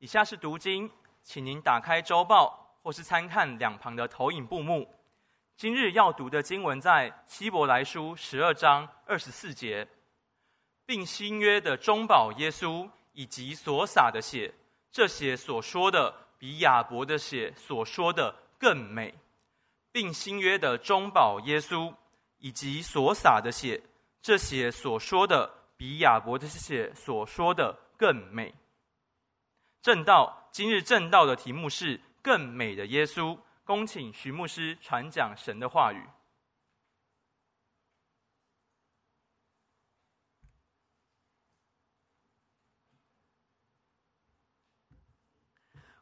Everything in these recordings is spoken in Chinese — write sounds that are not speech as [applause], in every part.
以下是读经，请您打开周报或是参看两旁的投影布幕。今日要读的经文在希伯来书十二章二十四节，并新约的中保耶稣以及所洒的血，这血所说的比亚伯的血所说的更美，并新约的中保耶稣以及所洒的血，这血所说的比亚伯的血所说的更美。正道，今日正道的题目是“更美的耶稣”。恭请徐牧师传讲神的话语。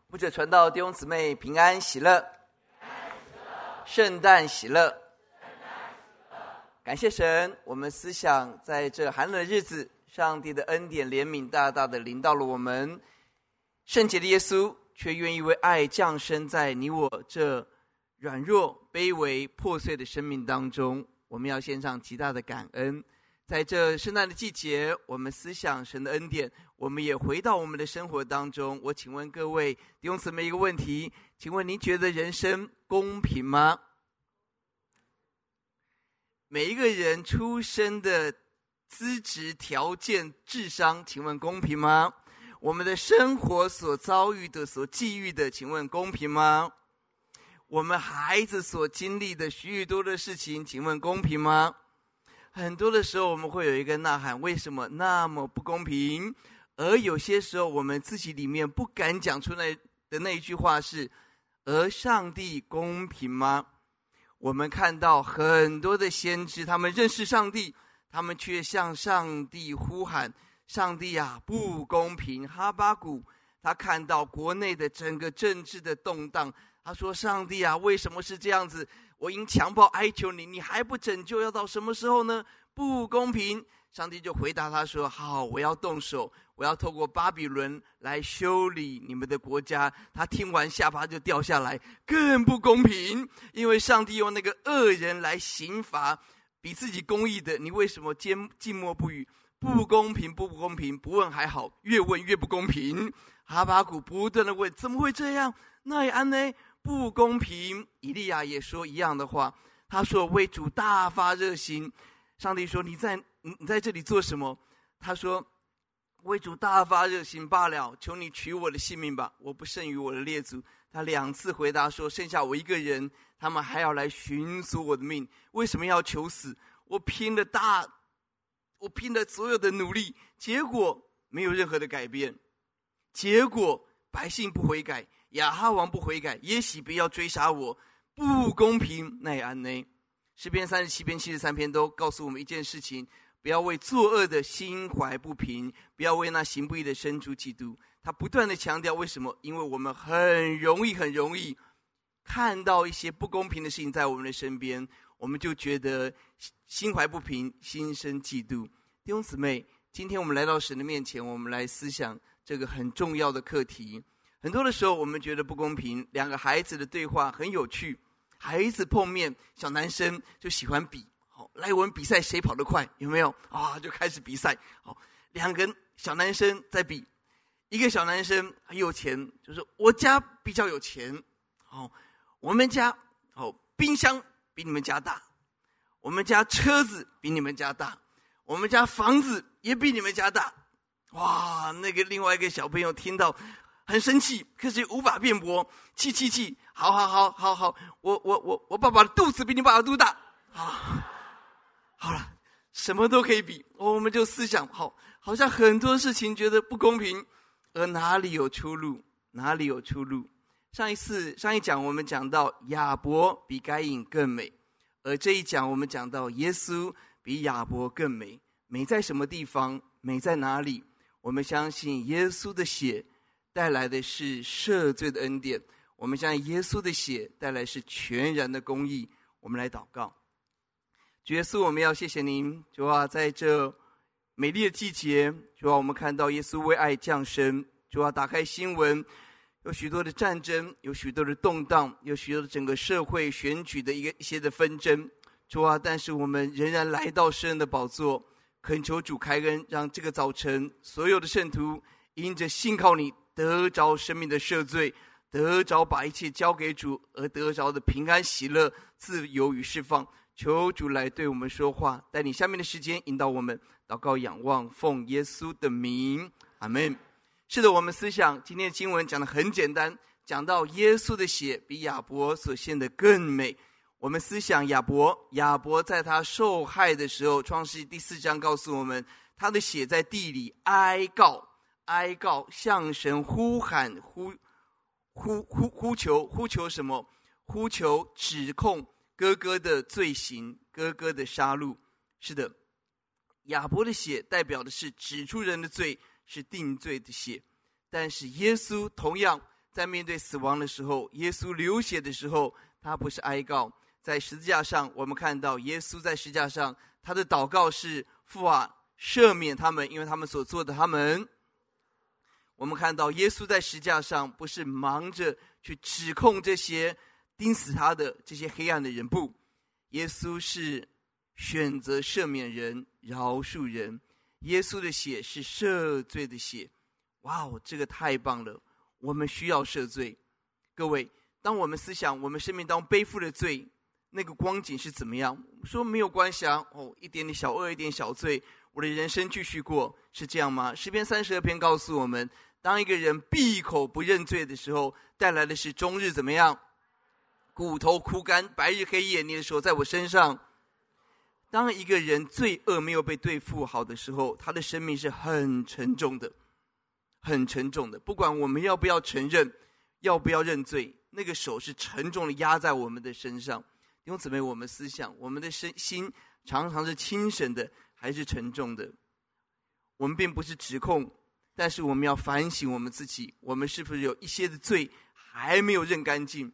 牧者传道弟兄姊妹平安喜乐，圣诞喜乐，感谢神，我们思想在这寒冷的日子，上帝的恩典怜悯大大的临到了我们。圣洁的耶稣却愿意为爱降生在你我这软弱、卑微、破碎的生命当中。我们要献上极大的感恩。在这圣诞的季节，我们思想神的恩典，我们也回到我们的生活当中。我请问各位弟兄姊妹一个问题：请问您觉得人生公平吗？每一个人出生的资质条件、智商，请问公平吗？我们的生活所遭遇的、所际遇的，请问公平吗？我们孩子所经历的许许多多的事情，请问公平吗？很多的时候，我们会有一个呐喊：为什么那么不公平？而有些时候，我们自己里面不敢讲出来的那一句话是：而上帝公平吗？我们看到很多的先知，他们认识上帝，他们却向上帝呼喊。上帝啊，不公平！哈巴谷他看到国内的整个政治的动荡，他说：“上帝啊，为什么是这样子？我因强暴哀求你，你还不拯救，要到什么时候呢？不公平！”上帝就回答他说：“好，我要动手，我要透过巴比伦来修理你们的国家。”他听完下巴就掉下来，更不公平，因为上帝用那个恶人来刑罚比自己公义的，你为什么缄静默不语？不公平，不不公平！不问还好，越问越不公平。哈巴谷不断的问：怎么会这样？那也安呢？不公平！以利亚也说一样的话。他说：“为主大发热心。”上帝说：“你在你你在这里做什么？”他说：“为主大发热心罢了。求你取我的性命吧，我不胜于我的列祖。”他两次回答说：“剩下我一个人，他们还要来寻索我的命。为什么要求死？我拼了大。”我拼了所有的努力，结果没有任何的改变。结果百姓不悔改，亚哈王不悔改，耶洗别要追杀我，不公平。奈安呢？诗篇三十七篇、七十三篇都告诉我们一件事情：不要为作恶的心怀不平，不要为那行不义的生出嫉妒。他不断的强调，为什么？因为我们很容易、很容易看到一些不公平的事情在我们的身边。我们就觉得心怀不平，心生嫉妒。弟兄姊妹，今天我们来到神的面前，我们来思想这个很重要的课题。很多的时候，我们觉得不公平。两个孩子的对话很有趣，孩子碰面，小男生就喜欢比，好，来我们比赛谁跑得快，有没有？啊，就开始比赛。好，两个小男生在比，一个小男生很有钱，就是我家比较有钱，好，我们家好冰箱。比你们家大，我们家车子比你们家大，我们家房子也比你们家大。哇，那个另外一个小朋友听到很生气，可是无法辩驳，气气气，好好好好好，我我我我爸爸的肚子比你爸爸肚大。啊，好了，什么都可以比，我们就思想好，好像很多事情觉得不公平，而哪里有出路？哪里有出路？上一次上一讲我们讲到亚伯比该隐更美，而这一讲我们讲到耶稣比亚伯更美。美在什么地方？美在哪里？我们相信耶稣的血带来的是赦罪的恩典。我们相信耶稣的血带来是全然的公义。我们来祷告，主耶稣，我们要谢谢您，主啊，在这美丽的季节，主啊，我们看到耶稣为爱降生，主啊，打开新闻。有许多的战争，有许多的动荡，有许多的整个社会选举的一个一些的纷争，主啊！但是我们仍然来到圣人的宝座，恳求主开恩，让这个早晨所有的圣徒因着信靠你得着生命的赦罪，得着把一切交给主而得着的平安喜乐、自由与释放。求主来对我们说话，带领下面的时间引导我们祷告、仰望，奉耶稣的名，阿门。是的，我们思想今天的经文讲的很简单，讲到耶稣的血比亚伯所献的更美。我们思想亚伯，亚伯在他受害的时候，《创世记》第四章告诉我们，他的血在地里哀告，哀告向神呼喊，呼呼呼呼求，呼求什么？呼求指控哥哥的罪行，哥哥的杀戮。是的，亚伯的血代表的是指出人的罪，是定罪的血。但是耶稣同样在面对死亡的时候，耶稣流血的时候，他不是哀告。在十字架上，我们看到耶稣在十字架上，他的祷告是：“父啊，赦免他们，因为他们所做的。”他们，我们看到耶稣在十字架上，不是忙着去指控这些钉死他的这些黑暗的人，不，耶稣是选择赦免人、饶恕人。耶稣的血是赦罪的血，哇哦，这个太棒了！我们需要赦罪，各位，当我们思想我们生命当中背负的罪。那个光景是怎么样？说没有关系啊，哦，一点点小恶，一点小罪，我的人生继续过，是这样吗？诗篇三十二篇告诉我们，当一个人闭口不认罪的时候，带来的是终日怎么样？骨头枯干，白日黑夜，你的手在我身上。当一个人罪恶没有被对付好的时候，他的生命是很沉重的，很沉重的。不管我们要不要承认，要不要认罪，那个手是沉重的压在我们的身上。弟兄姊妹，我们思想，我们的身心常常是轻省的，还是沉重的？我们并不是指控，但是我们要反省我们自己：我们是不是有一些的罪还没有认干净？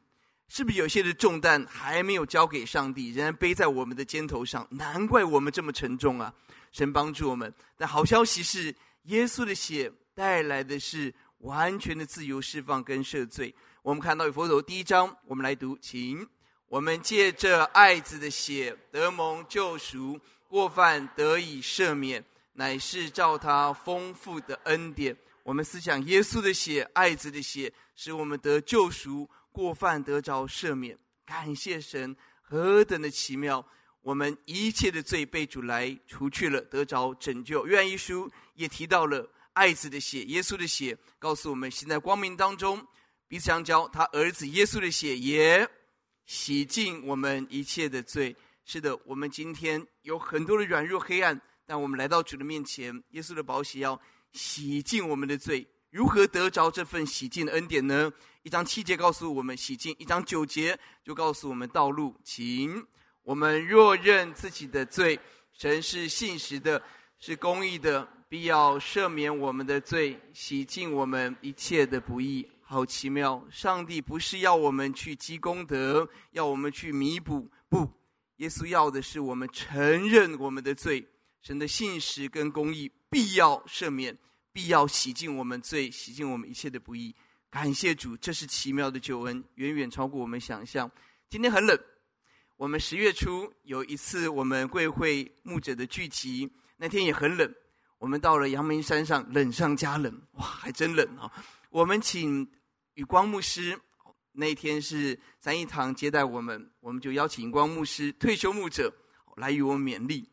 是不是有些的重担还没有交给上帝，仍然背在我们的肩头上？难怪我们这么沉重啊！神帮助我们。但好消息是，耶稣的血带来的是完全的自由释放跟赦罪。我们看到以佛所第一章，我们来读，请。我们借着爱子的血得蒙救赎，过犯得以赦免，乃是照他丰富的恩典。我们思想耶稣的血，爱子的血，使我们得救赎，过犯得着赦免。感谢神，何等的奇妙！我们一切的罪被主来除去了，得着拯救。约翰一书也提到了爱子的血，耶稣的血，告诉我们：现在光明当中彼此相交，他儿子耶稣的血也。洗净我们一切的罪。是的，我们今天有很多的软弱黑暗，但我们来到主的面前，耶稣的宝血要洗净我们的罪。如何得着这份洗净的恩典呢？一章七节告诉我们洗净，一章九节就告诉我们道路。请我们若认自己的罪，神是信实的，是公义的，必要赦免我们的罪，洗净我们一切的不义。好奇妙！上帝不是要我们去积功德，要我们去弥补，不，耶稣要的是我们承认我们的罪，神的信实跟公义必要赦免，必要洗净我们罪，洗净我们一切的不义。感谢主，这是奇妙的救恩，远远超过我们想象。今天很冷，我们十月初有一次我们贵会牧者的聚集，那天也很冷，我们到了阳明山上，冷上加冷，哇，还真冷啊！我们请宇光牧师，那天是三一堂接待我们，我们就邀请宇光牧师退休牧者来与我勉励。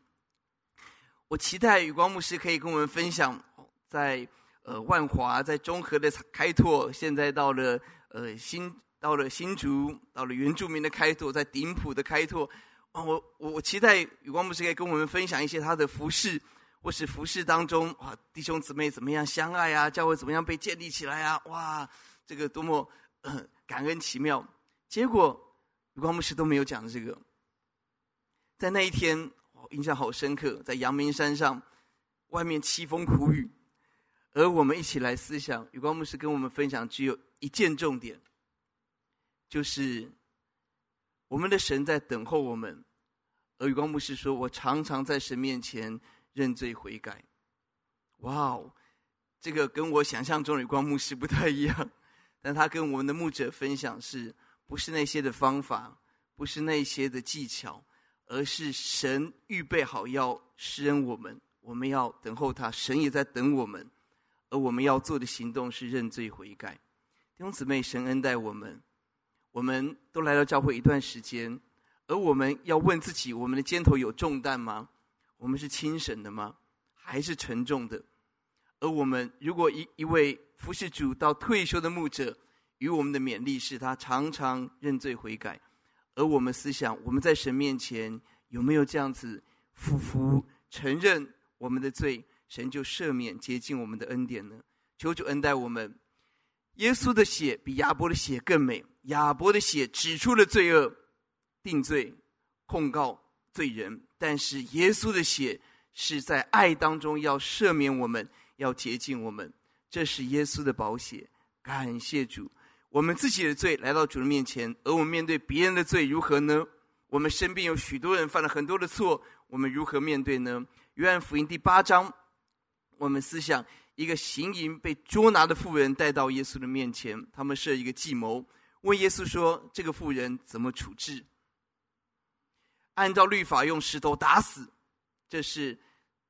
我期待宇光牧师可以跟我们分享，在呃万华，在中和的开拓，现在到了呃新到了新竹，到了原住民的开拓，在顶埔的开拓。我我我期待宇光牧师可以跟我们分享一些他的服事。或是服事当中，啊，弟兄姊妹怎么样相爱啊？教会怎么样被建立起来啊？哇，这个多么、感恩奇妙！结果，宇光牧师都没有讲这个。在那一天，我印象好深刻，在阳明山上，外面凄风苦雨，而我们一起来思想，宇光牧师跟我们分享，只有一件重点，就是我们的神在等候我们。而宇光牧师说：“我常常在神面前。”认罪悔改，哇哦，这个跟我想象中的光牧师不太一样。但他跟我们的牧者分享，是不是那些的方法，不是那些的技巧，而是神预备好要施恩我们，我们要等候他，神也在等我们。而我们要做的行动是认罪悔改。弟兄姊妹，神恩待我们，我们都来到教会一段时间，而我们要问自己：我们的肩头有重担吗？我们是轻省的吗？还是沉重的？而我们如果一一位服侍主到退休的牧者，与我们的勉励是他常常认罪悔改，而我们思想我们在神面前有没有这样子俯伏承认我们的罪？神就赦免洁净我们的恩典呢？求主恩待我们。耶稣的血比亚伯的血更美。亚伯的血指出了罪恶，定罪，控告罪人；但是耶稣的血是在爱当中要赦免我们，要洁净我们。这是耶稣的宝血。感谢主，我们自己的罪来到主的面前，而我们面对别人的罪如何呢？我们身边有许多人犯了很多的错，我们如何面对呢？约翰福音第八章。我们思想一个行淫被捉拿的妇人带到耶稣的面前，他们设一个计谋，问耶稣说：“这个妇人怎么处置？”按照律法用石头打死，这是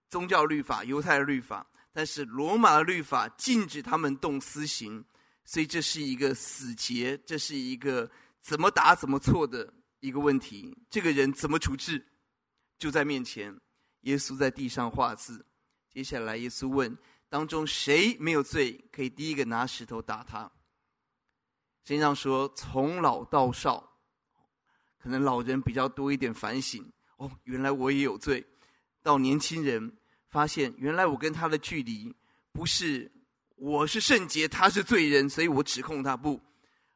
宗教律法、犹太的律法。但是罗马的律法禁止他们动私刑，所以这是一个死结，这是一个怎么打怎么错的一个问题。这个人怎么处置？就在面前，耶稣在地上画字。接下来，耶稣问：“当中谁没有罪，可以第一个拿石头打他？”圣经上说：“从老到少，可能老人比较多一点反省。哦，原来我也有罪。到年轻人发现，原来我跟他的距离不是我是圣洁，他是罪人，所以我指控他不，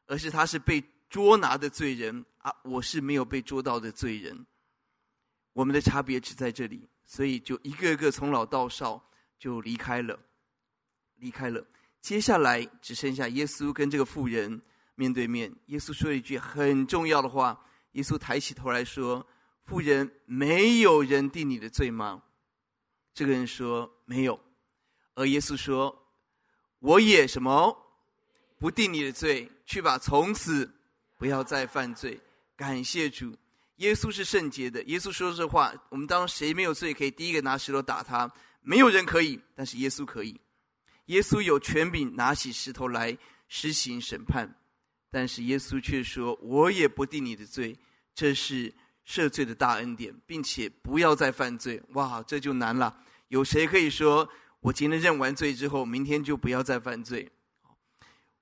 而是他是被捉拿的罪人啊，我是没有被捉到的罪人。我们的差别只在这里。”所以，就一个一个从老到少就离开了，离开了。接下来只剩下耶稣跟这个妇人面对面。耶稣说了一句很重要的话。耶稣抬起头来说：“妇人，没有人定你的罪吗？”这个人说：“没有。”而耶稣说：“我也什么？不定你的罪，去吧，从此不要再犯罪。”感谢主。耶稣是圣洁的。耶稣说这话，我们当谁没有罪，可以第一个拿石头打他。没有人可以，但是耶稣可以。耶稣有权柄拿起石头来施行审判，但是耶稣却说：“我也不定你的罪。”这是赦罪的大恩典，并且不要再犯罪。哇，这就难了。有谁可以说我今天认完罪之后，明天就不要再犯罪？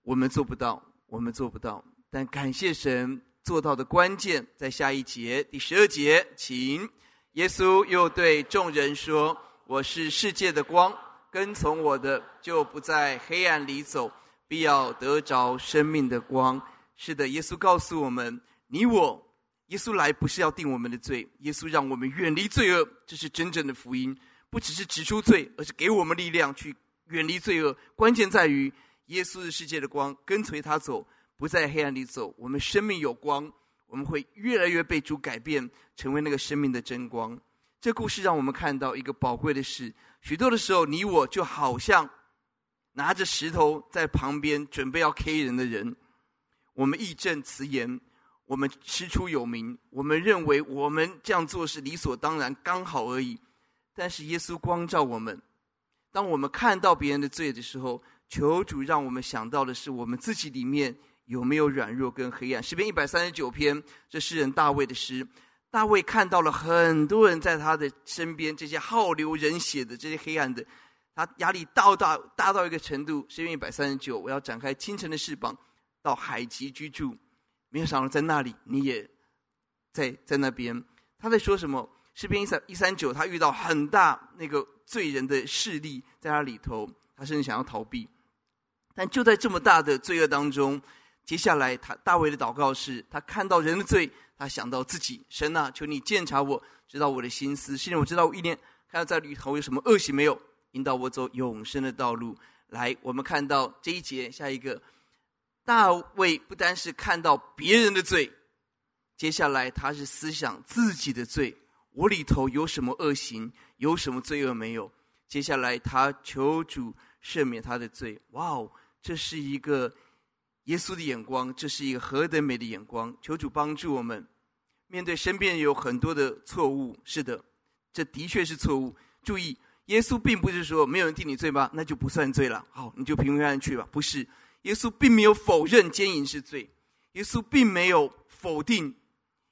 我们做不到，我们做不到。但感谢神。做到的关键在下一节第十二节，请耶稣又对众人说：“我是世界的光，跟从我的就不在黑暗里走，必要得着生命的光。”是的，耶稣告诉我们：你我，耶稣来不是要定我们的罪，耶稣让我们远离罪恶，这是真正的福音。不只是指出罪，而是给我们力量去远离罪恶。关键在于耶稣是世界的光，跟随他走。不在黑暗里走，我们生命有光，我们会越来越被主改变，成为那个生命的真光。这故事让我们看到一个宝贵的事：许多的时候，你我就好像拿着石头在旁边准备要 K 人的人，我们义正辞严，我们师出有名，我们认为我们这样做是理所当然、刚好而已。但是耶稣光照我们，当我们看到别人的罪的时候，求主让我们想到的是我们自己里面。有没有软弱跟黑暗？诗篇一百三十九篇，这诗人大卫的诗。大卫看到了很多人在他的身边，这些好流人血的这些黑暗的，他压力大到大到一个程度。诗篇一百三十九，我要展开清晨的翅膀，到海极居住。没有想到在那里，你也在在那边。他在说什么？诗篇一三一三九，他遇到很大那个罪人的势力在他里头，他甚至想要逃避。但就在这么大的罪恶当中。接下来，他大卫的祷告是：他看到人的罪，他想到自己。神啊，求你鉴察我，知道我的心思。现在我知道我一年看到在里头有什么恶行没有，引导我走永生的道路。来，我们看到这一节，下一个，大卫不单是看到别人的罪，接下来他是思想自己的罪。我里头有什么恶行，有什么罪恶没有？接下来他求主赦免他的罪。哇哦，这是一个。耶稣的眼光，这是一个何等美的眼光！求主帮助我们，面对身边有很多的错误。是的，这的确是错误。注意，耶稣并不是说没有人定你罪吗？那就不算罪了。好，你就平平安安去吧。不是，耶稣并没有否认奸淫是罪，耶稣并没有否定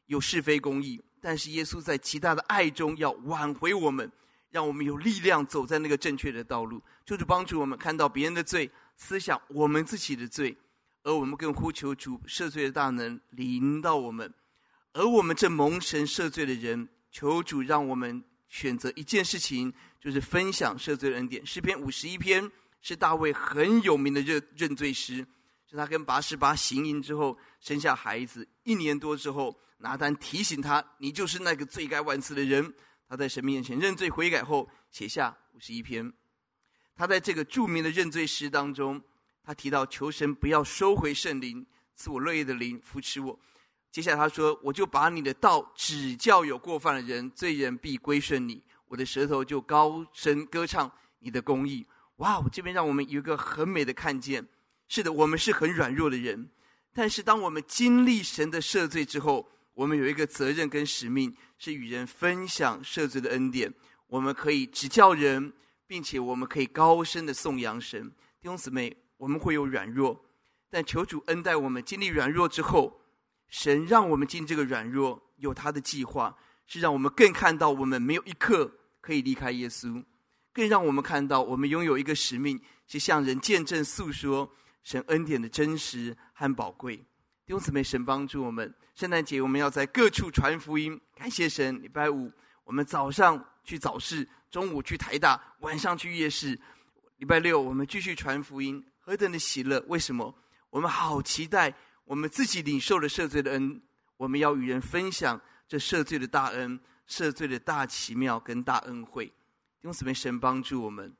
有是非公义，但是耶稣在极大的爱中要挽回我们，让我们有力量走在那个正确的道路，就是帮助我们看到别人的罪，思想我们自己的罪，而我们更呼求主赦罪的大能临到我们，而我们这蒙神赦罪的人，求主让我们选择一件事情。就是分享赦罪的恩典。诗篇五十一篇是大卫很有名的认认罪诗，是他跟拔示巴行淫之后生下孩子一年多之后，拿单提醒他：“你就是那个罪该万死的人。”他在神面前认罪悔改后，写下五十一篇。他在这个著名的认罪诗当中，他提到求神不要收回圣灵，赐我乐意的灵扶持我。接下来他说：“我就把你的道指教有过犯的人，罪人必归顺你。”我的舌头就高声歌唱你的公义。哇！我这边让我们有一个很美的看见。是的，我们是很软弱的人，但是当我们经历神的赦罪之后，我们有一个责任跟使命，是与人分享赦罪的恩典。我们可以指教人，并且我们可以高声的颂扬神。弟兄姊妹，我们会有软弱，但求主恩待我们。经历软弱之后，神让我们进这个软弱，有他的计划，是让我们更看到我们没有一刻。可以离开耶稣，更让我们看到，我们拥有一个使命，是向人见证、诉说神恩典的真实和宝贵。弟兄姊妹，神帮助我们。圣诞节我们要在各处传福音，感谢神。礼拜五我们早上去早市，中午去台大，晚上去夜市。礼拜六我们继续传福音，何等的喜乐！为什么？我们好期待我们自己领受了赦罪的恩，我们要与人分享这赦罪的大恩。赦罪的大奇妙跟大恩惠，因此被神帮助我们。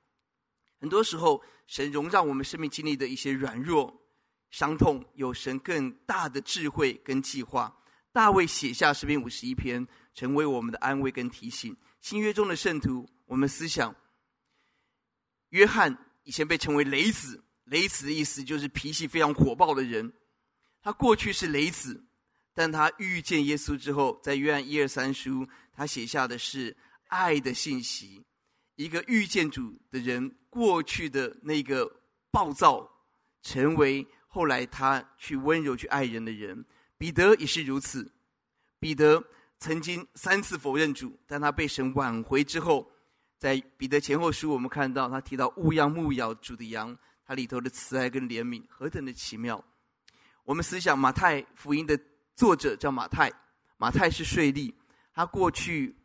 很多时候，神容让我们生命经历的一些软弱、伤痛，有神更大的智慧跟计划。大卫写下诗篇五十一篇，成为我们的安慰跟提醒。新约中的圣徒，我们思想，约翰以前被称为雷子，雷子的意思就是脾气非常火爆的人。他过去是雷子。但他遇见耶稣之后，在约翰一二三书，他写下的是爱的信息。一个遇见主的人，过去的那个暴躁，成为后来他去温柔去爱人的人。彼得也是如此。彼得曾经三次否认主，但他被神挽回之后，在彼得前后书，我们看到他提到务要牧咬主的羊，里头的慈爱跟怜悯何等的奇妙。我们思想马太福音的。作者叫马太，马太是税吏，他过去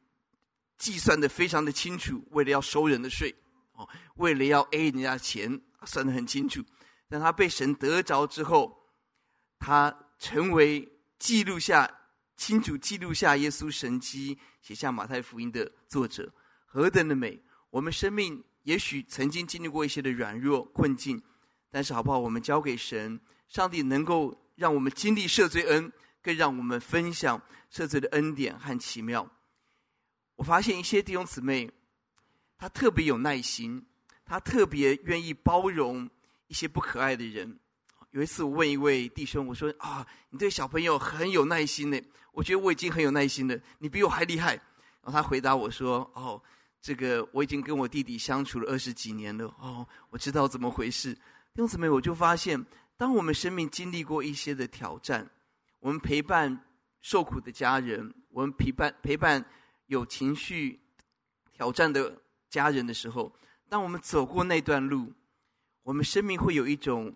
计算的非常的清楚，为了要收人的税，哦，为了要 A 人家钱，算的很清楚。但他被神得着之后，他成为记录下清楚记录下耶稣神迹，写下马太福音的作者，何等的美！我们生命也许曾经经历过一些的软弱困境，但是好不好？我们交给神，上帝能够让我们经历赦罪恩。更让我们分享赦罪的恩典和奇妙。我发现一些弟兄姊妹，他特别有耐心，他特别愿意包容一些不可爱的人。有一次，我问一位弟兄，我说：“啊，你对小朋友很有耐心呢。我觉得我已经很有耐心了，你比我还厉害。”然后他回答我说：“哦，这个我已经跟我弟弟相处了二十几年了。哦，我知道怎么回事。”弟兄姊妹，我就发现，当我们生命经历过一些的挑战，我们陪伴受苦的家人，我们陪伴陪伴有情绪挑战的家人的时候，当我们走过那段路，我们生命会有一种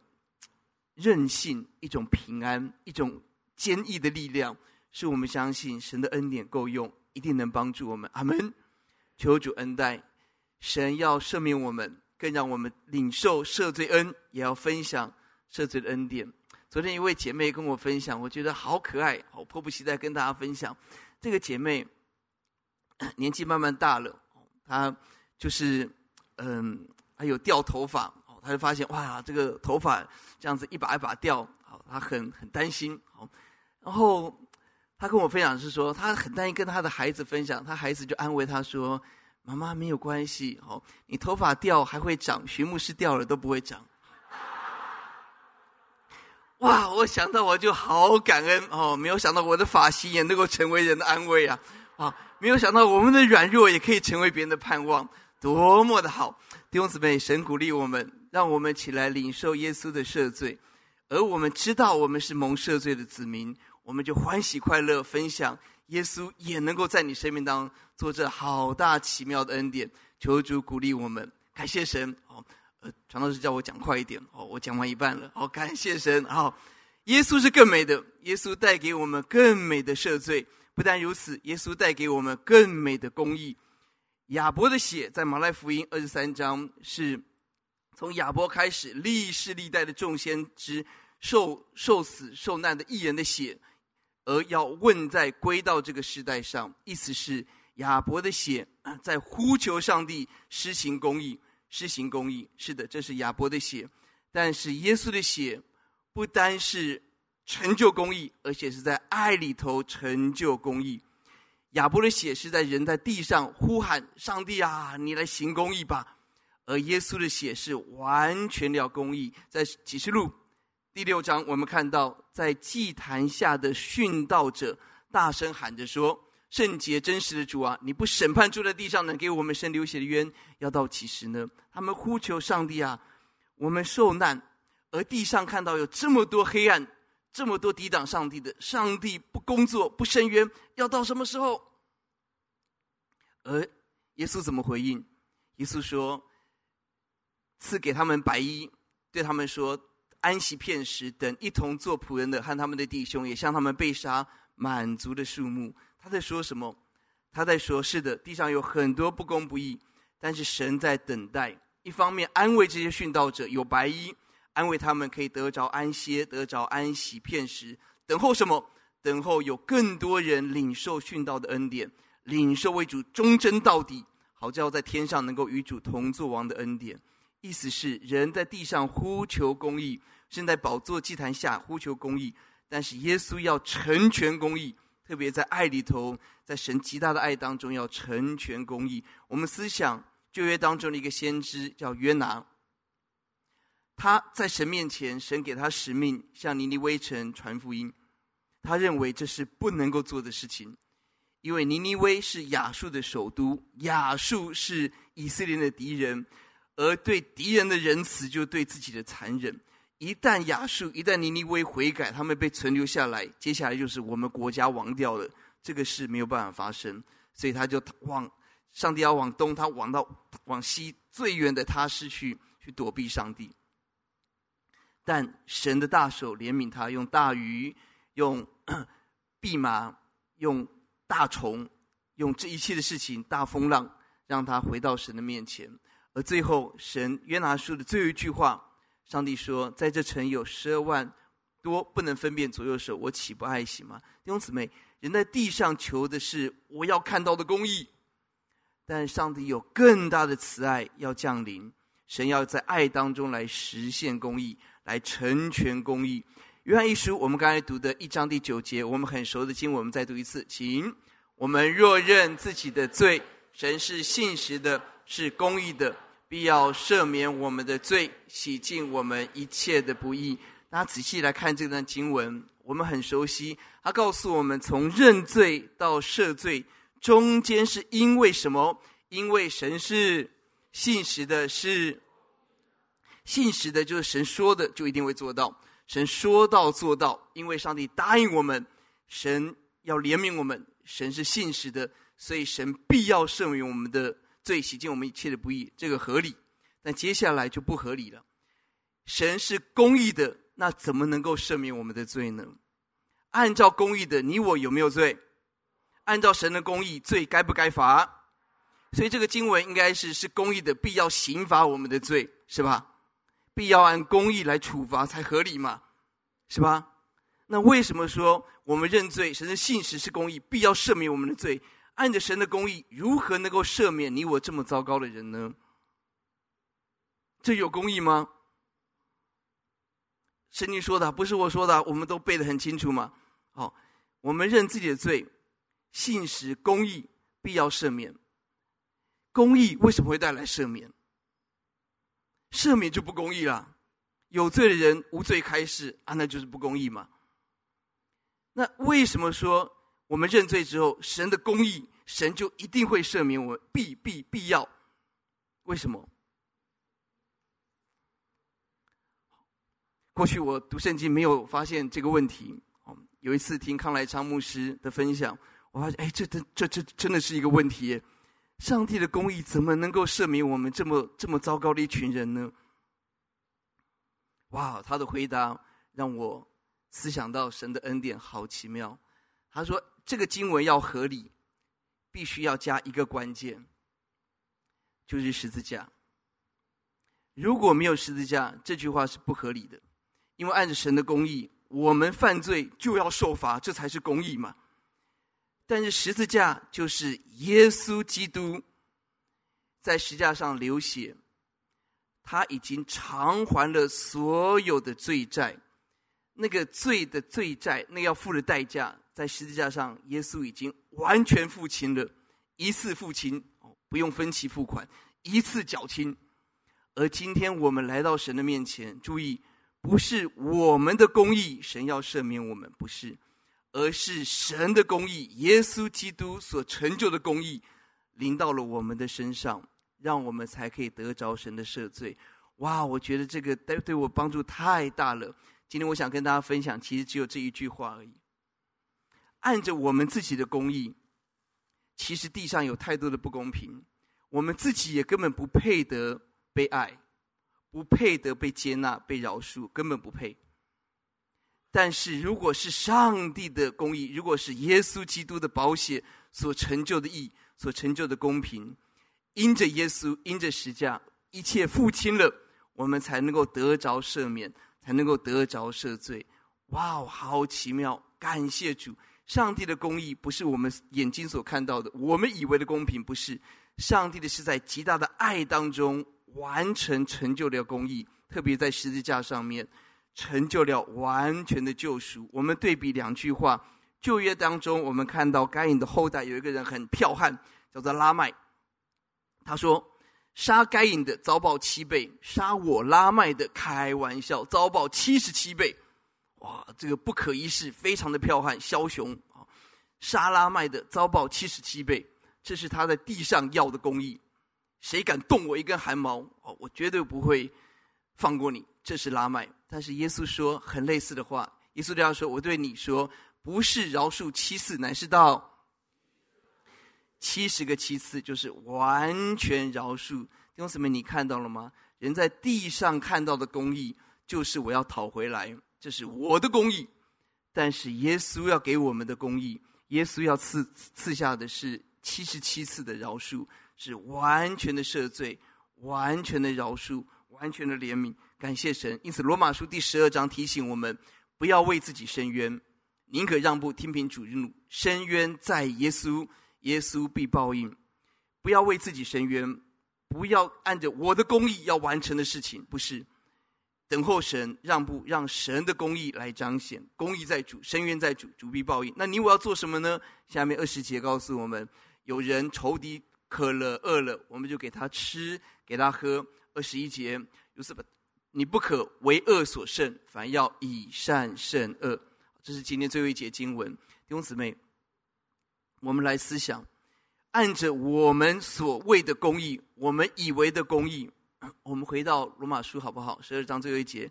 韧性、一种平安、一种坚毅的力量，是我们相信神的恩典够用，一定能帮助我们。阿门。求主恩待，神要赦免我们，更让我们领受赦罪恩，也要分享赦罪的恩典。昨天一位姐妹跟我分享，我觉得好可爱，我迫不及待跟大家分享。这个姐妹 [coughs] 年纪慢慢大了，她就是嗯，还有掉头发，她就发现哇，这个头发这样子一把一把掉，她很很担心。然后他跟我分享是说，他很担心跟他的孩子分享，他孩子就安慰他说：“妈妈没有关系，哦，你头发掉还会长，徐牧师掉了都不会长。”哇！我想到我就好感恩哦，没有想到我的发型也能够成为人的安慰啊！啊，没有想到我们的软弱也可以成为别人的盼望。多么的好！弟兄姊妹，神鼓励我们，让我们起来领受耶稣的赦罪，而我们知道我们是蒙赦罪的子民，我们就欢喜快乐分享耶稣也能够在你生命当中做这好大奇妙的恩典。求主鼓励我们，感谢神。哦，呃，传道士叫我讲快一点。哦，我讲完一半了。好，感谢神。好，耶稣是更美的，耶稣带给我们更美的赦罪。不但如此，耶稣带给我们更美的公义。亚伯的血，在马来福音二十三章，是从亚伯开始，历世历代的众先知受受死受难的义人的血，而要问在归到这个时代上，意思是亚伯的血在呼求上帝施行公义，施行公义。是的，这是亚伯的血，但是耶稣的血不单是成就公义，而且是在爱里头成就公义。亚伯的血是在人在地上呼喊上帝啊，你来行公义吧；而耶稣的血是完全了公义。在启示录第六章，我们看到在祭坛下的殉道者大声喊着说：“圣洁真实的主啊，你不审判住在地上呢，给我们生流血的冤，要到几时呢？”他们呼求上帝啊，我们受难，而地上看到有这么多黑暗。这么多抵挡上帝的，上帝不工作不伸冤，要到什么时候？而耶稣怎么回应？耶稣说：“赐给他们白衣，对他们说，安息片时，等一同做仆人的和他们的弟兄，也向他们被杀满足的数目。”他在说什么？他在说：“是的，地上有很多不公不义，但是神在等待，一方面安慰这些殉道者，有白衣。”安慰他们可以得着安歇，得着安息片时，等候什么？等候有更多人领受殉道的恩典，领受为主忠贞到底，好叫在天上能够与主同作王的恩典。意思是人在地上呼求公义，身在宝座祭坛下呼求公义，但是耶稣要成全公义，特别在爱里头，在神极大的爱当中要成全公义。我们思想旧约当中的一个先知叫约拿。他在神面前，神给他使命，向尼尼微城传福音。他认为这是不能够做的事情，因为尼尼微是亚述的首都，亚述是以色列的敌人，而对敌人的仁慈，就对自己的残忍。一旦亚述，一旦尼尼微悔改，他们被存留下来，接下来就是我们国家亡掉了。这个事没有办法发生，所以他就往上帝要往东，他往到往西最远的他失去去躲避上帝。但神的大手怜悯他，用大鱼、用 [coughs] 蓖麻、用大虫、用这一切的事情，大风浪，让他回到神的面前。而最后，神约拿书的最后一句话，上帝说：“在这城有十二万多不能分辨左右手，我岂不爱惜吗？”弟兄姊妹，人在地上求的是我要看到的公义，但上帝有更大的慈爱要降临，神要在爱当中来实现公义。来成全公义。约翰一书，我们刚才读的一章第九节，我们很熟的经文，我们再读一次，请。我们若认自己的罪，神是信实的，是公义的，必要赦免我们的罪，洗净我们一切的不义。大家仔细来看这段经文，我们很熟悉。他告诉我们，从认罪到赦罪，中间是因为什么？因为神是信实的，是。信实的，就是神说的就一定会做到。神说到做到，因为上帝答应我们，神要怜悯我们，神是信实的，所以神必要赦免我们的罪，洗净我们一切的不义，这个合理。但接下来就不合理了。神是公义的，那怎么能够赦免我们的罪呢？按照公义的，你我有没有罪？按照神的公义，罪该不该罚？所以这个经文应该是是公义的，必要刑罚我们的罪，是吧？必要按公义来处罚才合理嘛，是吧？那为什么说我们认罪，神的信实是公义，必要赦免我们的罪？按着神的公义，如何能够赦免你我这么糟糕的人呢？这有公义吗？圣经说的不是我说的，我们都背得很清楚嘛。好，我们认自己的罪，信实公义，必要赦免。公义为什么会带来赦免？赦免就不公义了，有罪的人无罪开释啊，那就是不公义嘛。那为什么说我们认罪之后，神的公义，神就一定会赦免我们？必必必要，为什么？过去我读圣经没有发现这个问题。有一次听康来昌牧师的分享，我发现，哎，这这这这真的是一个问题。上帝的公义怎么能够赦免我们这么这么糟糕的一群人呢？哇，他的回答让我思想到神的恩典好奇妙。他说，这个经文要合理，必须要加一个关键，就是十字架。如果没有十字架，这句话是不合理的。因为按着神的公义，我们犯罪就要受罚，这才是公义嘛。但是十字架就是耶稣基督在十字架上流血，他已经偿还了所有的罪债，那个罪的罪债，那要付的代价，在十字架上，耶稣已经完全付清了，一次付清，不用分期付款，一次缴清。而今天我们来到神的面前，注意。不是我们的公义，神要赦免我们，不是，而是神的公义，耶稣基督所成就的公义，临到了我们的身上，让我们才可以得着神的赦罪。哇，我觉得这个对对我帮助太大了。今天我想跟大家分享，其实只有这一句话而已。按着我们自己的公义，其实地上有太多的不公平，我们自己也根本不配得被爱。不配得被接纳、被饶恕，根本不配。但是，如果是上帝的公义，如果是耶稣基督的保险所成就的义、所成就的公平，因着耶稣、因着十架，一切付清了，我们才能够得着赦免，才能够得着赦罪。哇哦，好奇妙！感谢主，上帝的公义不是我们眼睛所看到的，我们以为的公平不是。上帝的是在极大的爱当中。完成成就了公义，特别在十字架上面成就了完全的救赎。我们对比两句话，旧约当中，我们看到该隐的后代有一个人很剽悍，叫做拉麦。他说：“杀该隐的遭报七倍，杀我拉麦的开玩笑，遭报七十七倍。”哇，这个不可一世，非常的剽悍枭雄啊！沙拉麦的遭报七十七倍，这是他在地上要的公义。谁敢动我一根汗毛？哦，我绝对不会放过你。这是拉麦。但是耶稣说很类似的话。耶稣这样说：“我对你说，不是饶恕七次，乃是到七十个七次，就是完全饶恕。”弟兄姊妹，你看到了吗？人在地上看到的公义，就是我要讨回来，这是我的公义。但是耶稣要给我们的公义，耶稣要赐赐下的是七十七次的饶恕。是完全的赦罪，完全的饶恕，完全的怜悯。感谢神。因此，罗马书第十二章提醒我们，不要为自己伸冤，宁可让步，听凭主之怒。伸冤在耶稣，耶稣必报应。不要为自己伸冤，不要按着我的公义要完成的事情，不是等候神，让步，让神的公义来彰显。公义在主，深渊在主，主必报应。那你我要做什么呢？下面二十节告诉我们：有人仇敌。渴了饿了，我们就给他吃，给他喝。二十一节，有什么？你不可为恶所胜，反要以善胜恶。这是今天最后一节经文。弟兄姊妹，我们来思想，按着我们所谓的公义，我们以为的公义，我们回到罗马书好不好？十二章最后一节，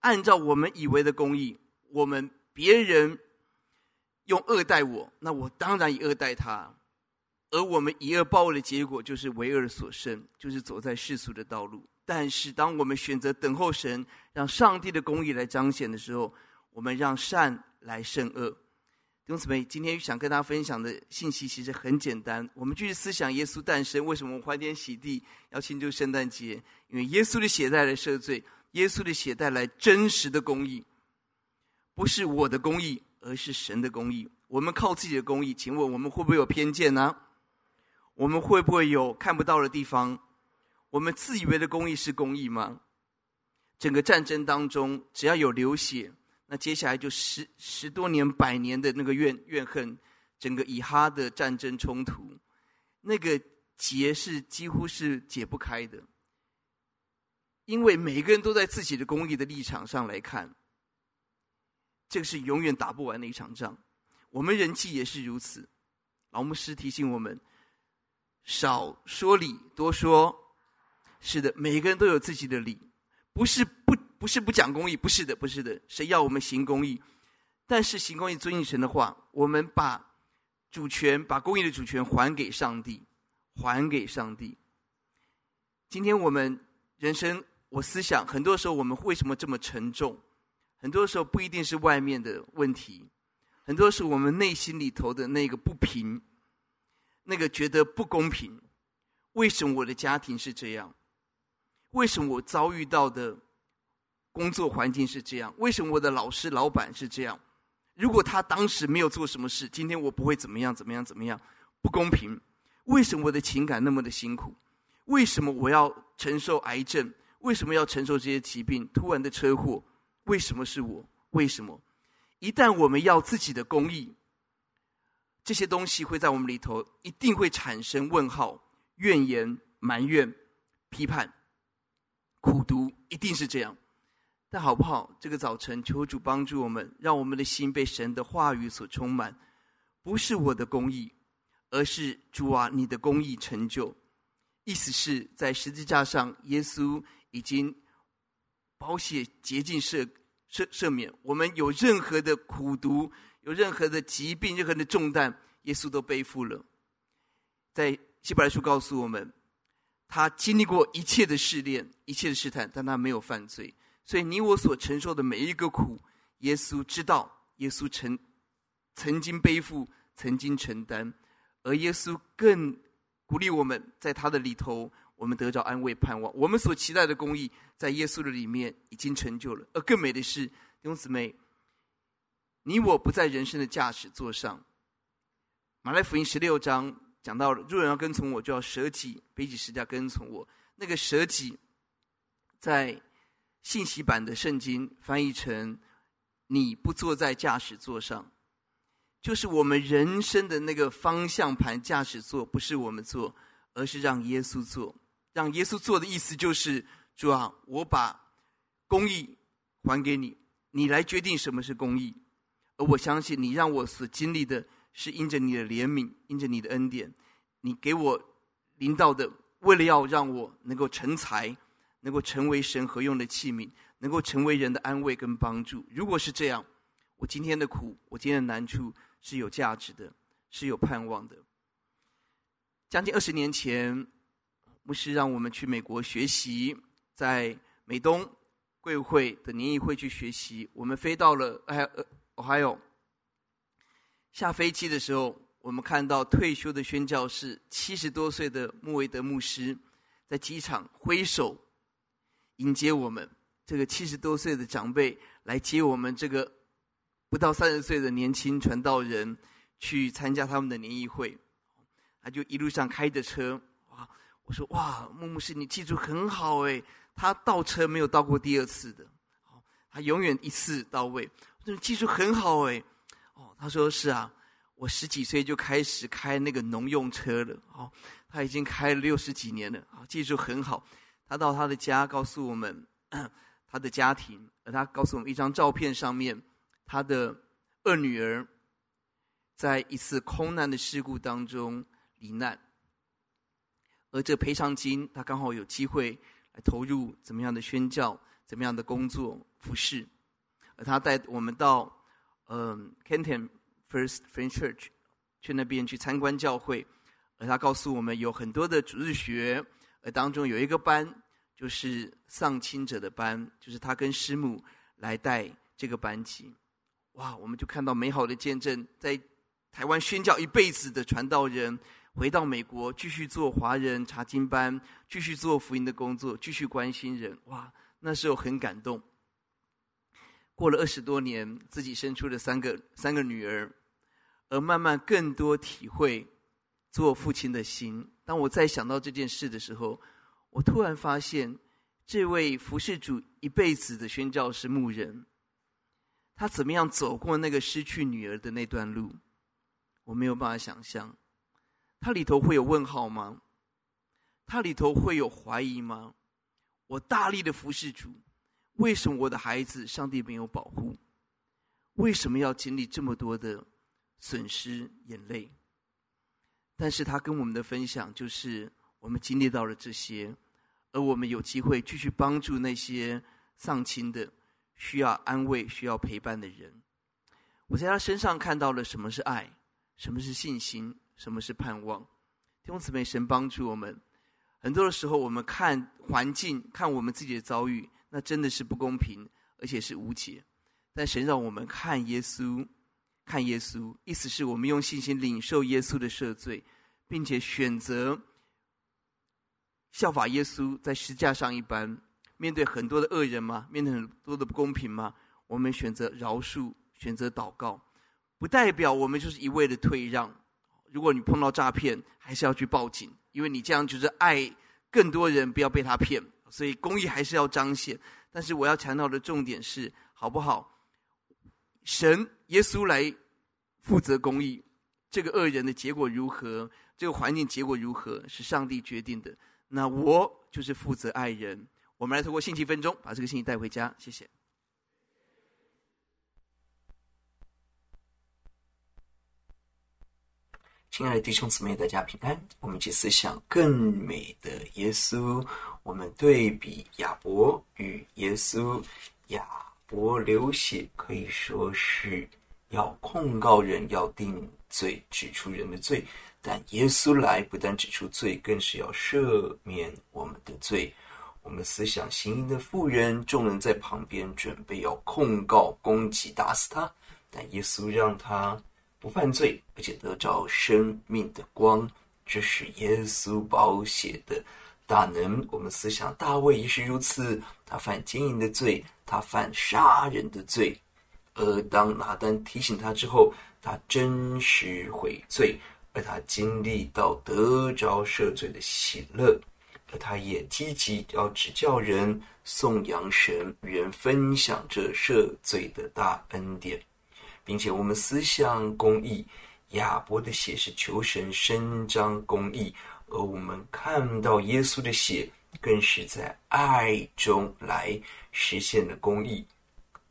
按照我们以为的公义，我们别人用恶待我，那我当然以恶待他。而我们以恶报恶的结果，就是为恶所胜，就是走在世俗的道路。但是，当我们选择等候神，让上帝的公义来彰显的时候，我们让善来胜恶。弟兄姊妹，今天想跟大家分享的信息其实很简单。我们继续思想耶稣诞生，为什么我们欢天喜地要庆祝圣诞节？因为耶稣的血带来赦罪，耶稣的血带来真实的公义，不是我的公义，而是神的公义。我们靠自己的公义，请问我们会不会有偏见呢？我们会不会有看不到的地方？我们自以为的公义是公义吗？整个战争当中，只要有流血，那接下来就十十多年、百年的那个怨怨恨，整个以哈的战争冲突，那个结是几乎是解不开的，因为每个人都在自己的公益的立场上来看，这个是永远打不完的一场仗。我们人际也是如此。老牧师提醒我们。少说理，多说是的，每个人都有自己的理，不是不不是不讲公义，不是的，不是的，谁要我们行公义？但是行公义、遵行神的话，我们把主权、把公义的主权还给上帝，还给上帝。今天我们人生，我思想，很多时候我们为什么这么沉重？很多时候不一定是外面的问题，很多是我们内心里头的那个不平，那个觉得不公平。为什么我的家庭是这样？为什么我遭遇到的工作环境是这样？为什么我的老师、老板是这样？如果他当时没有做什么事，今天我不会怎么样、怎么样、怎么样？不公平。为什么我的情感那么的辛苦？为什么我要承受癌症？为什么要承受这些疾病？突然的车祸？为什么是我？为什么？一旦我们要自己的公益，这些东西会在我们里头一定会产生问号、怨言、埋怨、批判、苦读，一定是这样。但好不好？这个早晨，求主帮助我们，让我们的心被神的话语所充满。不是我的公义，而是主啊，你的公义成就。意思是在十字架上，耶稣已经宝血洁净赦赦赦免。我们有任何的苦毒，有任何的疾病，任何的重担，耶稣都背负了。在希伯来书告诉我们，他经历过一切的试炼，一切的试探，但他没有犯罪。所以，你我所承受的每一个苦，耶稣知道，耶稣曾曾经背负，曾经承担，而耶稣更鼓励我们，在他的里头，我们得着安慰、盼望。我们所期待的公义，在耶稣的里面已经成就了。而更美的是，弟兄姊妹，你我不在人生的驾驶座上。马太福音十六章讲到了，若人要跟从我，就要舍己，背起十字架跟从我。那个舍己，在信息版的圣经翻译成“你不坐在驾驶座上”，就是我们人生的那个方向盘驾驶座，不是我们坐，而是让耶稣坐。让耶稣坐的意思就是：主啊，我把公义还给你，你来决定什么是公义。而我相信你让我所经历的是因着你的怜悯，因着你的恩典，你给我领导的，为了要让我能够成才。能够成为神合用的器皿，能够成为人的安慰跟帮助。如果是这样，我今天的苦，我今天的难处是有价值的，是有盼望的。将近二十年前，牧师让我们去美国学习，在美东贵会的联谊会去学习。我们飞到了哎，哦，还有下飞机的时候，我们看到退休的宣教士七十多岁的穆维德牧师在机场挥手。迎接我们这个七十多岁的长辈来接我们这个不到三十岁的年轻传道人去参加他们的联谊会，他就一路上开着车，哇！我说哇，木木师你技术很好诶，他倒车没有倒过第二次的，他永远一次到位。我说技术很好诶，哦，他说是啊，我十几岁就开始开那个农用车了，哦，他已经开了六十几年了，啊，技术很好。他到他的家，告诉我们 [clears throat] 他的家庭，而他告诉我们一张照片上面，他的二女儿在一次空难的事故当中罹难，而这赔偿金他刚好有机会来投入怎么样的宣教，怎么样的工作服饰，而他带我们到嗯 Canton First Friend Church 去那边去参观教会，而他告诉我们有很多的主日学。而当中有一个班，就是丧亲者的班，就是他跟师母来带这个班级。哇，我们就看到美好的见证，在台湾宣教一辈子的传道人，回到美国继续做华人查经班，继续做福音的工作，继续关心人。哇，那时候很感动。过了二十多年，自己生出了三个三个女儿，而慢慢更多体会做父亲的心。当我再想到这件事的时候，我突然发现，这位服侍主一辈子的宣教士牧人，他怎么样走过那个失去女儿的那段路，我没有办法想象。他里头会有问号吗？他里头会有怀疑吗？我大力的服侍主，为什么我的孩子上帝没有保护？为什么要经历这么多的损失、眼泪？但是他跟我们的分享就是，我们经历到了这些，而我们有机会继续帮助那些丧亲的、需要安慰、需要陪伴的人。我在他身上看到了什么是爱，什么是信心，什么是盼望。弟兄姊妹，神帮助我们。很多的时候，我们看环境，看我们自己的遭遇，那真的是不公平，而且是无解。但神让我们看耶稣，看耶稣，意思是我们用信心领受耶稣的赦罪，并且选择效法耶稣在十架上一般，面对很多的恶人吗？面对很多的不公平吗？我们选择饶恕，选择祷告，不代表我们就是一味的退让。如果你碰到诈骗，还是要去报警。因为你这样就是爱更多人，不要被他骗，所以公益还是要彰显。但是我要强调的重点是，好不好？神耶稣来负责公义，这个恶人的结果如何？这个环境结果如何？是上帝决定的。那我就是负责爱人。我们来透过信息分钟，把这个信息带回家。谢谢。亲爱的弟兄姊妹，大家平安。我们一起思想更美的耶稣。我们对比亚伯与耶稣。亚伯流血可以说是要控告人，要定罪，指出人的罪；但耶稣来，不但指出罪，更是要赦免我们的罪。我们思想行淫的妇人，众人在旁边准备要控告、攻击、打死他，但耶稣让他。不犯罪，而且得着生命的光，这是耶稣宝血的大能。我们思想大卫也是如此，他犯奸淫的罪，他犯杀人的罪。而当拿单提醒他之后，他真实悔罪，而他经历到得着赦罪的喜乐，而他也积极要指教人颂扬神，与人分享这赦罪的大恩典。并且我们思想公义，亚伯的血是求神伸张公义，而我们看到耶稣的血，更是在爱中来实现的公义，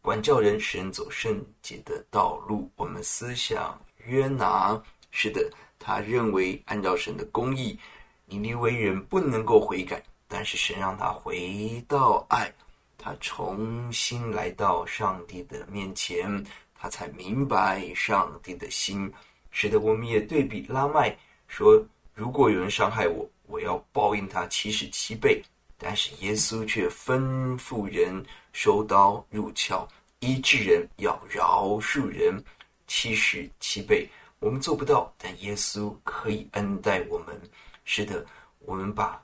管教人使人走圣洁的道路。我们思想约拿，是的，他认为按照神的公义，尼尼微人不能够悔改，但是神让他回到爱，他重新来到上帝的面前。他才明白上帝的心，使得我们也对比拉麦说：“如果有人伤害我，我要报应他七十七倍。”但是耶稣却吩咐人收刀入鞘，医治人要饶恕人七十七倍。我们做不到，但耶稣可以恩待我们。是的，我们把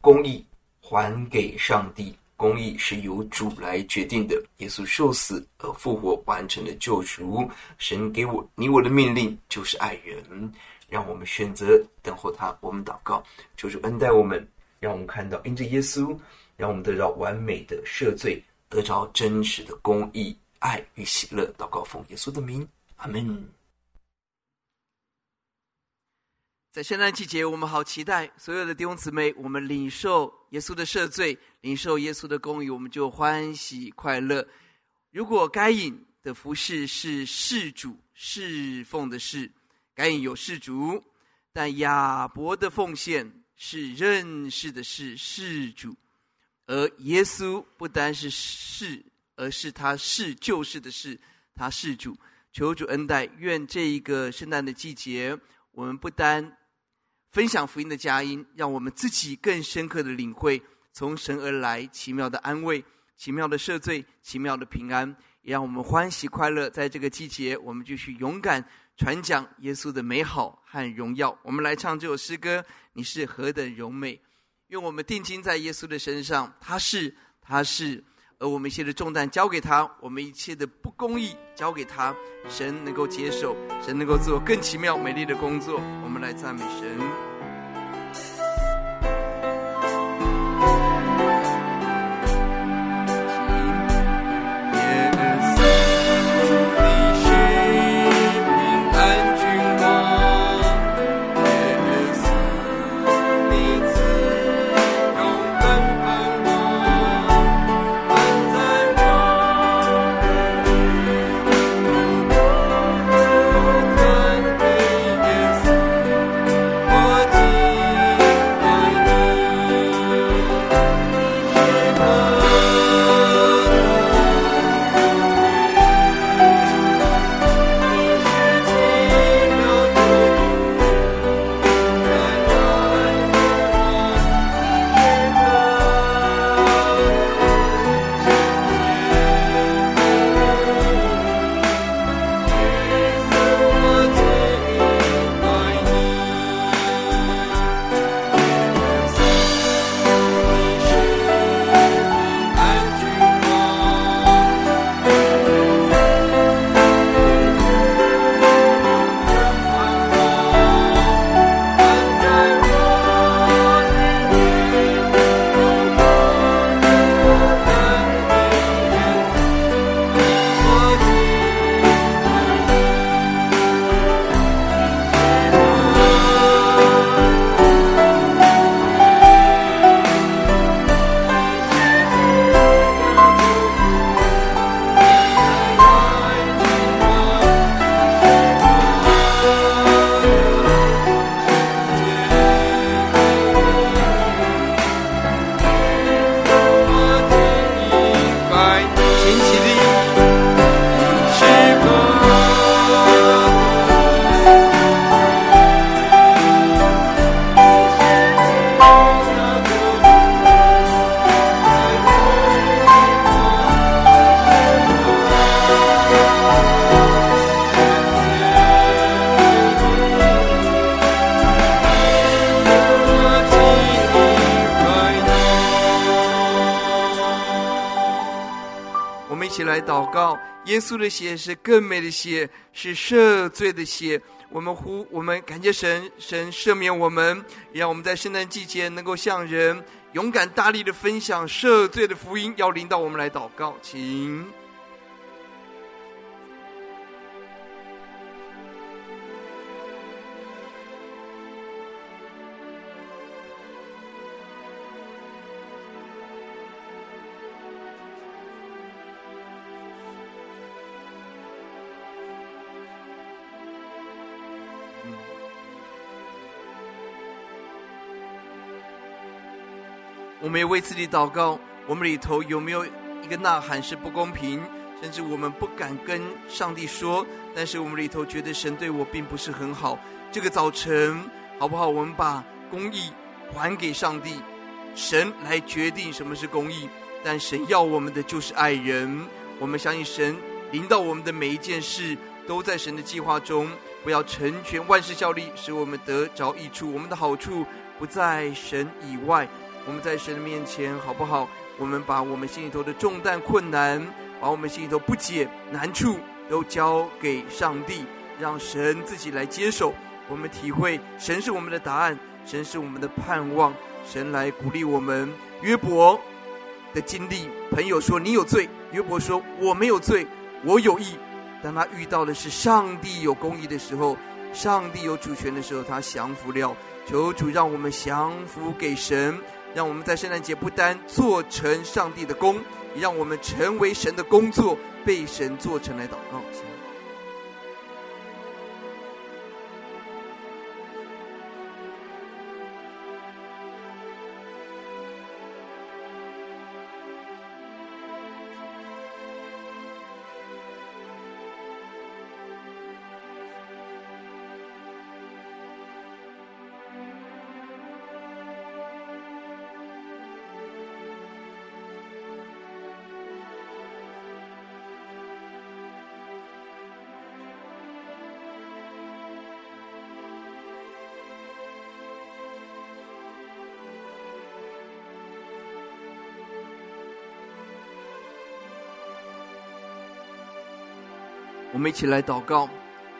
公义还给上帝。公义是由主来决定的。耶稣受死而复活，完成了救赎。神给我你我的命令就是爱人，让我们选择等候他。我们祷告，求主恩待我们，让我们看到因着耶稣，让我们得到完美的赦罪，得着真实的公义、爱与喜乐。祷告奉耶稣的名，阿门。在圣诞季节，我们好期待所有的弟兄姊妹，我们领受耶稣的赦罪，领受耶稣的公义，我们就欢喜快乐。如果该隐的服饰是事主侍奉的事，该隐有事主；但亚伯的奉献是认识的事，事主。而耶稣不单是事，而是他是救世的事，他是主。求主恩待，愿这一个圣诞的季节，我们不单分享福音的佳音，让我们自己更深刻的领会从神而来奇妙的安慰、奇妙的赦罪、奇妙的平安，也让我们欢喜快乐。在这个季节，我们继续勇敢传讲耶稣的美好和荣耀。我们来唱这首诗歌：你是何等荣美！愿我们定睛在耶稣的身上，他是，他是。而我们一切的重担交给他，我们一切的不公义交给他，神能够接受，神能够做更奇妙美丽的工作。我们来赞美神。耶稣的血是更美的血，是赦罪的血。我们呼，我们感谢神，神赦免我们，让我们在圣诞季节能够向人勇敢大力的分享赦罪的福音。要领导我们来祷告，请。我们也为自己祷告，我们里头有没有一个呐喊是不公平，甚至我们不敢跟上帝说，但是我们里头觉得神对我并不是很好。这个早晨好不好？我们把公义还给上帝，神来决定什么是公义。但神要我们的就是爱人。我们相信神临到我们的每一件事，都在神的计划中，不要成全万事效力，使我们得着益处。我们的好处不在神以外。我们在神的面前，好不好？我们把我们心里头的重担、困难，把我们心里头不解、难处，都交给上帝，让神自己来接手。我们体会神是我们的答案，神是我们的盼望，神来鼓励我们。约伯的经历，朋友说你有罪，约伯说我没有罪，我有义。当他遇到的是上帝有公义的时候，上帝有主权的时候，他降服了。求主让我们降服给神。让我们在圣诞节不单做成上帝的工，让我们成为神的工作，被神做成来祷告。我们一起来祷告，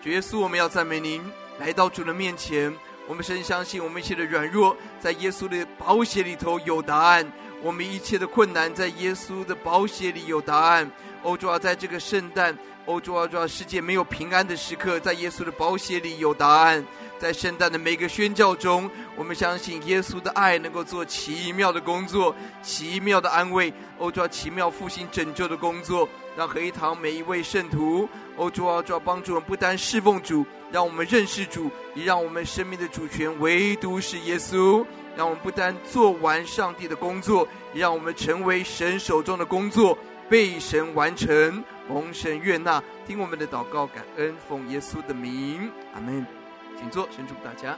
主耶稣，我们要赞美您，来到主的面前。我们深相信，我们一切的软弱，在耶稣的宝血里头有答案；我们一切的困难，在耶稣的宝血里有答案。欧洲啊，在这个圣诞，欧洲啊，主啊，世界没有平安的时刻，在耶稣的宝血里有答案。在圣诞的每个宣教中，我们相信耶稣的爱能够做奇妙的工作，奇妙的安慰，欧洲啊，奇妙复兴拯救的工作，让合一堂每一位圣徒，欧洲、澳洲，帮助我们不单侍奉主，让我们认识主，也让我们生命的主权唯独是耶稣。让我们不单做完上帝的工作，也让我们成为神手中的工作，被神完成，蒙神悦纳。听我们的祷告，感恩，奉耶稣的名，阿门。请坐，神祝福大家。